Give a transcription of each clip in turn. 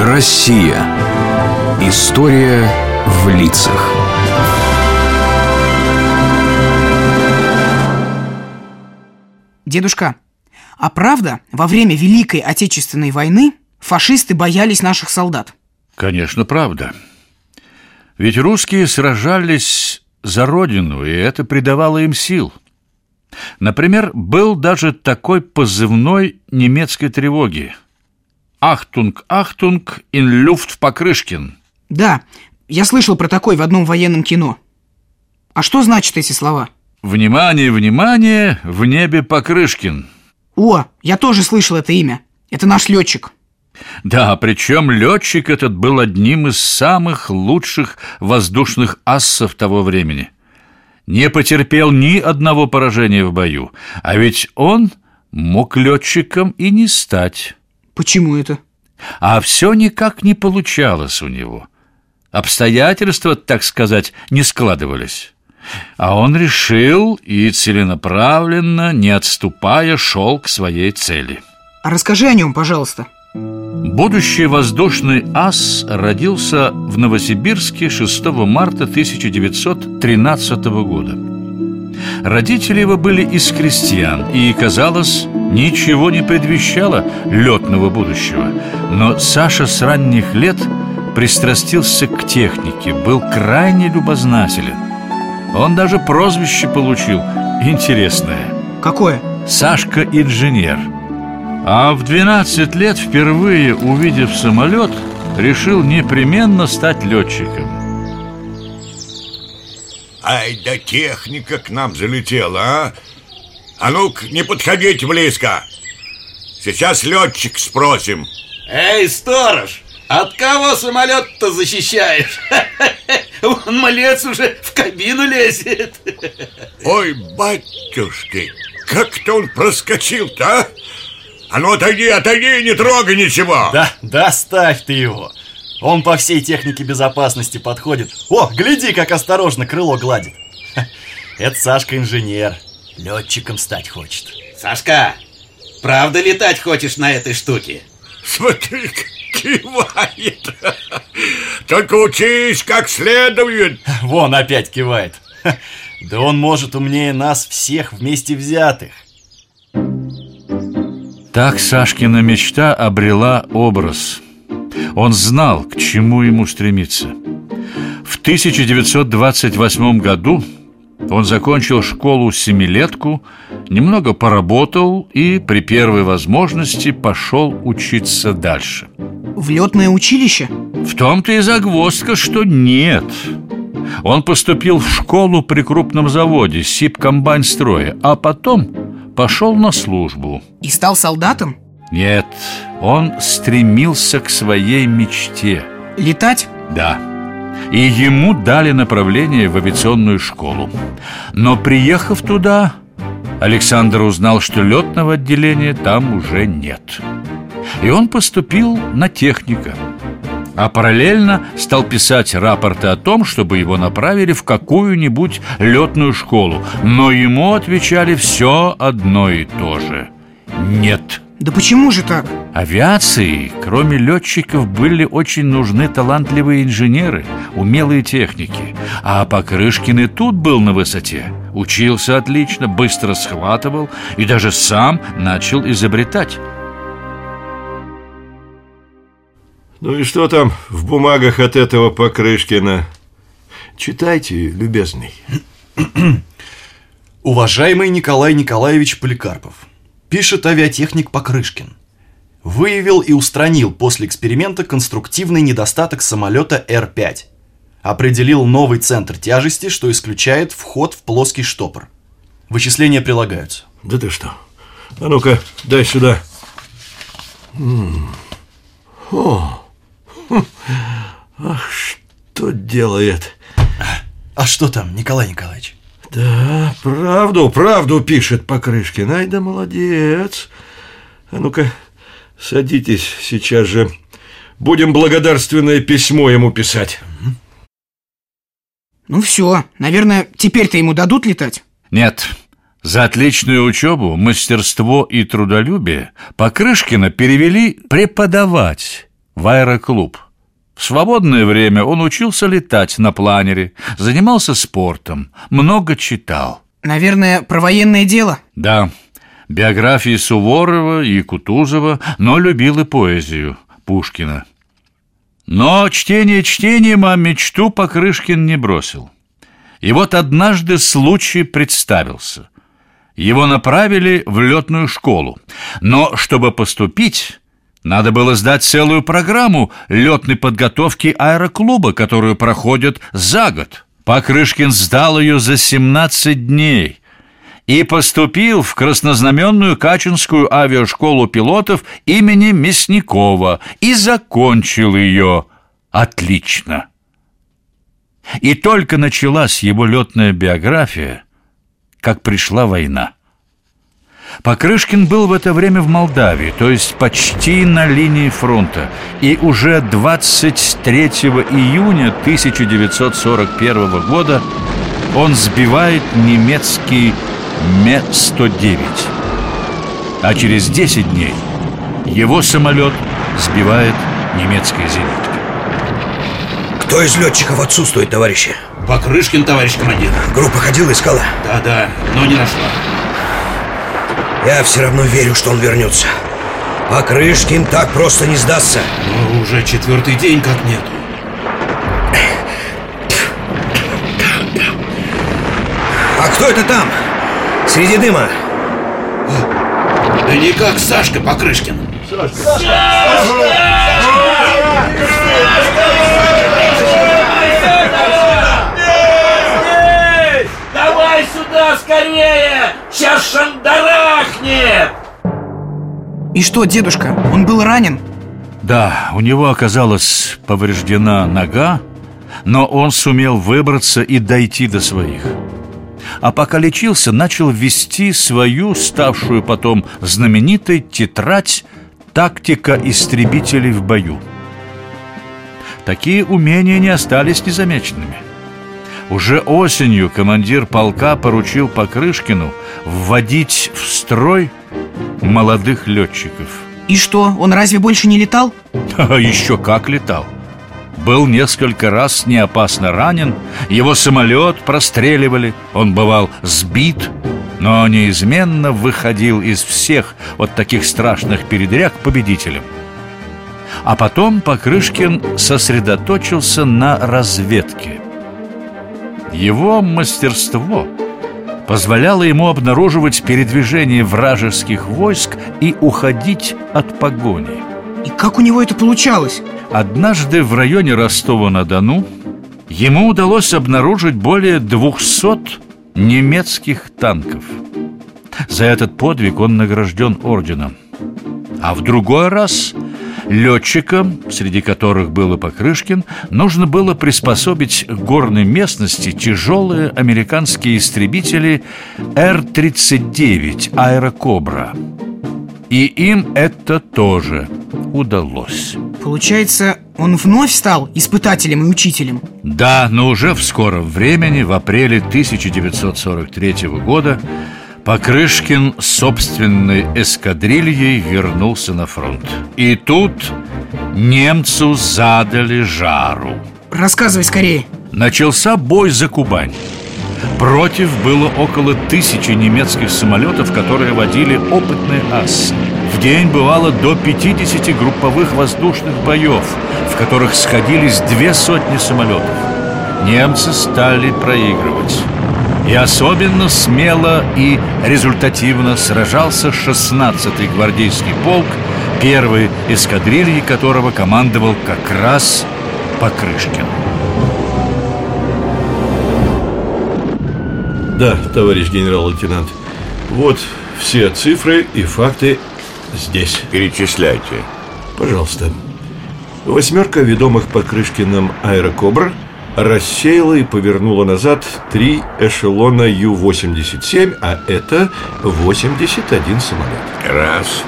Россия. История в лицах. Дедушка, а правда, во время Великой Отечественной войны фашисты боялись наших солдат? Конечно, правда. Ведь русские сражались за родину, и это придавало им сил. Например, был даже такой позывной немецкой тревоги «Achtung, Achtung, in Luft Pokryschkin». Да, я слышал про такой в одном военном кино. А что значат эти слова? «Внимание, внимание, в небе Покрышкин». О, я тоже слышал это имя. Это наш летчик. Да, причем летчик этот был одним из самых лучших воздушных ассов того времени. Не потерпел ни одного поражения в бою, а ведь он мог летчиком и не стать. Почему это? А все никак не получалось у него. Обстоятельства, так сказать, не складывались. А он решил и целенаправленно, не отступая, шел к своей цели. А расскажи о нем, пожалуйста. Будущий воздушный ас родился в Новосибирске 6 марта 1913 года. Родители его были из крестьян, и, казалось, ничего не предвещало летного будущего. Но Саша с ранних лет пристрастился к технике, был крайне любознателен. Он даже прозвище получил интересное. Какое? Сашка-инженер. А в 12 лет, впервые увидев самолет, решил непременно стать летчиком. Ай да техника к нам залетела, а! А ну-ка, не подходите близко! Сейчас летчик спросим. Эй, сторож, от кого самолет-то защищаешь? Вон малец уже в кабину лезет. Ой, батюшки, как-то он проскочил-то, а? А ну отойди, отойди, не трогай ничего. Да, да, ставь ты его. Он по всей технике безопасности подходит. О, гляди, как осторожно крыло гладит. Это Сашка инженер Летчиком стать хочет Сашка, правда летать хочешь на этой штуке? Смотри, кивает Только учись как следует Вон опять кивает Да он может умнее нас всех вместе взятых Так Сашкина мечта обрела образ. Он знал, к чему ему стремиться. В 1928 году он закончил школу-семилетку, немного поработал и при первой возможности пошел учиться дальше. В летное училище? В том-то и загвоздка, что нет. Он поступил в школу при крупном заводе Сибкомбайнстроя, а потом пошел на службу. И стал солдатом? Нет, он стремился к своей мечте. Летать? Да. И ему дали направление в авиационную школу. Но приехав туда, Александр узнал, что летного отделения там уже нет. И он поступил на техника. А параллельно стал писать рапорты о том, чтобы его направили в какую-нибудь летную школу. Но ему отвечали все одно и то же. Нет. Да почему же так? Авиации, кроме летчиков, были очень нужны талантливые инженеры, умелые техники. А Покрышкин и тут был на высоте. Учился отлично, быстро схватывал и даже сам начал изобретать. Ну и что там в бумагах от этого Покрышкина? Читайте, любезный. Уважаемый Николай Николаевич Поликарпов Пишет авиатехник Покрышкин. Выявил и устранил после эксперимента конструктивный недостаток самолета Р-5 Определил новый центр тяжести, что исключает вход в плоский штопор. Вычисления прилагаются. Да ты что? А ну-ка, дай сюда. М. О, хм. Ах, что делает? А что там, Николай Николаевич? Да, правду, правду пишет Покрышкин Ай да молодец А ну-ка, садитесь сейчас же Будем благодарственное письмо ему писать Ну все, наверное, теперь-то ему дадут летать? Нет, за отличную учебу, мастерство и трудолюбие Покрышкина перевели преподавать в аэроклуб. В свободное время он учился летать на планере, занимался спортом, много читал. Наверное, про военное дело? Да, биографии Суворова и Кутузова, но любил и поэзию Пушкина. Но чтение чтением, а мечту Покрышкин не бросил. И вот однажды случай представился. Его направили в летную школу. Но чтобы поступить, надо было сдать целую программу летной подготовки аэроклуба, которую проходят за год. Покрышкин сдал ее за 17 дней и поступил в краснознаменную Качинскую авиашколу пилотов имени Мясникова и закончил ее отлично. И только началась его летная биография, как пришла война. Покрышкин был в это время в Молдавии, то есть почти на линии фронта. И уже 23 июня 1941 года он сбивает немецкий Ме-109. А через 10 дней его самолет сбивает немецкая зенитка. Кто из летчиков отсутствует, товарищи? Покрышкин, товарищ командир. Группа ходила, искала? Да-да, но не нашла. Я все равно верю, что он вернется. Покрышкин так просто не сдастся. Но уже четвертый день как нету. А кто это там? Среди дыма? Да никак Сашка Покрышкин. Давай сюда скорее! Сейчас шандарахнет! И что, дедушка, он был ранен? Да, у него оказалась повреждена нога, но он сумел выбраться и дойти до своих. А пока лечился, начал вести свою, ставшую потом знаменитой тетрадь «Тактика истребителей в бою». Такие умения не остались незамеченными. Уже осенью командир полка поручил Покрышкину вводить в строй молодых летчиков. И что, он разве больше не летал? А еще как летал. Был несколько раз неопасно ранен, его самолет простреливали, он бывал сбит, но неизменно выходил из всех вот таких страшных передряг победителем. А потом Покрышкин сосредоточился на разведке. Его мастерство позволяло ему обнаруживать передвижение вражеских войск и уходить от погони. И как у него это получалось? Однажды в районе Ростова-на-Дону ему удалось обнаружить более 200 немецких танков. За этот подвиг он награжден орденом. А в другой раз летчикам, среди которых был и Покрышкин, нужно было приспособить к горной местности тяжелые американские истребители Р-39 «Аэрокобра». И им это тоже удалось. Получается, он вновь стал испытателем и учителем? Да, но уже в скором времени, в апреле 1943 года, Покрышкин с собственной эскадрильей вернулся на фронт. И тут немцу задали жару. Рассказывай скорее. Начался бой за Кубань. Против было около тысячи немецких самолетов, которые водили опытные асы. В день бывало до 50 групповых воздушных боев, в которых сходились две сотни самолетов. Немцы стали проигрывать. И особенно смело и результативно сражался 16-й гвардейский полк, первый эскадрильи которого командовал как раз Покрышкин. Да, товарищ генерал-лейтенант. Вот все цифры и факты здесь. Перечисляйте. Пожалуйста. Восьмерка ведомых Покрышкиным аэрокобр рассеяла и повернула назад три эшелона Ю-87, а это 81 самолет. Раз,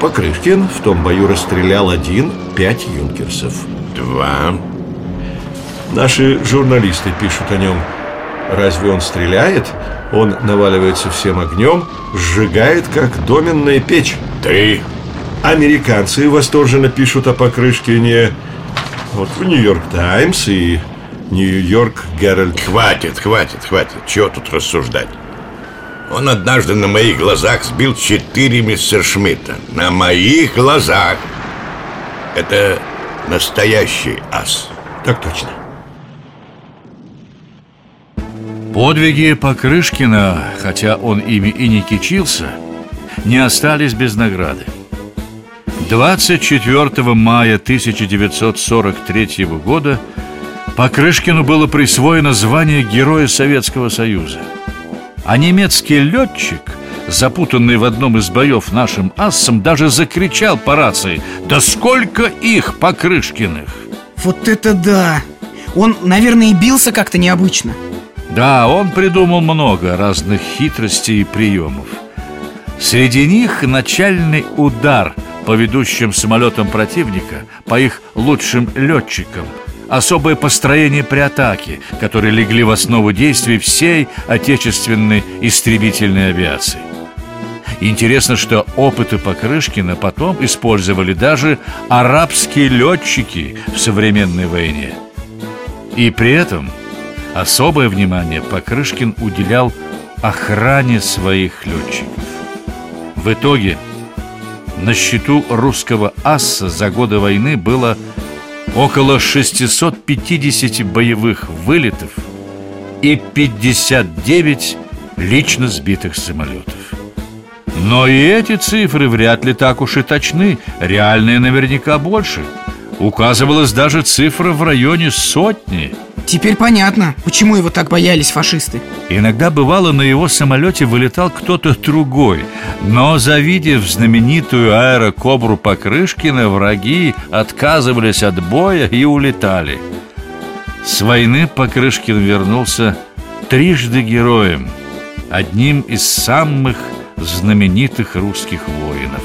Покрышкин в том бою расстрелял один, пять юнкерсов. два, Наши журналисты пишут о нем. Разве он стреляет? Он наваливается всем огнем, сжигает, как доменная печь. три, американцы восторженно пишут о Покрышкине. Вот в Нью-Йорк Таймс и Нью-Йорк Геральд. Хватит, хватит, хватит. Чего тут рассуждать? Он однажды на моих глазах сбил четыре мистер Шмидта. На моих глазах. Это настоящий ас. Так точно. Подвиги Покрышкина, хотя он ими и не кичился, не остались без награды. 24 мая 1943 года Покрышкину было присвоено звание Героя Советского Союза. А немецкий летчик, запутанный в одном из боев нашим ассом, даже закричал по рации «Да сколько их, Покрышкиных!» Вот это да! Он, наверное, и бился как-то необычно Да, он придумал много разных хитростей и приемов Среди них начальный удар по ведущим самолетам противника, по их лучшим летчикам – особое построение при атаке, которые легли в основу действий всей отечественной истребительной авиации. Интересно, что опыты Покрышкина потом использовали даже арабские летчики в современной войне. И при этом особое внимание Покрышкин уделял охране своих летчиков. В итоге на счету русского асса за годы войны было около 650 боевых вылетов и 59 лично сбитых самолетов. Но и эти цифры вряд ли так уж и точны, реальные наверняка больше. Указывалась даже цифра в районе сотни – Теперь понятно, почему его так боялись фашисты. Иногда бывало на его самолете вылетал кто-то другой. Но завидев знаменитую аэрокобру Покрышкина Враги отказывались от боя и улетали. С войны Покрышкин вернулся трижды героем Одним из самых знаменитых русских воинов.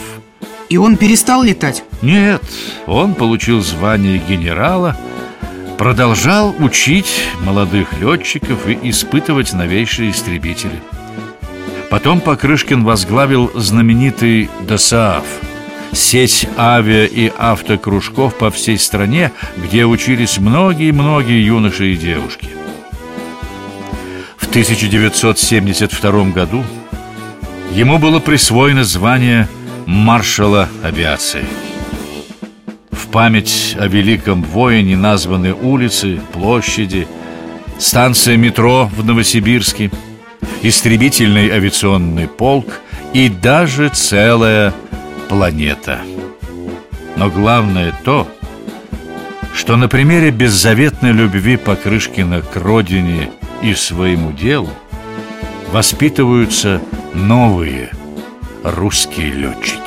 И он перестал летать? Нет, он получил звание генерала – продолжал учить молодых летчиков и испытывать новейшие истребители. Потом Покрышкин возглавил знаменитый ДОСААФ – сеть авиа- и автокружков по всей стране, где учились многие-многие юноши и девушки. В 1972 году ему было присвоено звание маршала авиации – память о великом воине названы улицы, площади, станция метро в Новосибирске, истребительный авиационный полк и даже целая планета. Но главное то, что на примере беззаветной любви Покрышкина к родине и своему делу воспитываются новые русские летчики.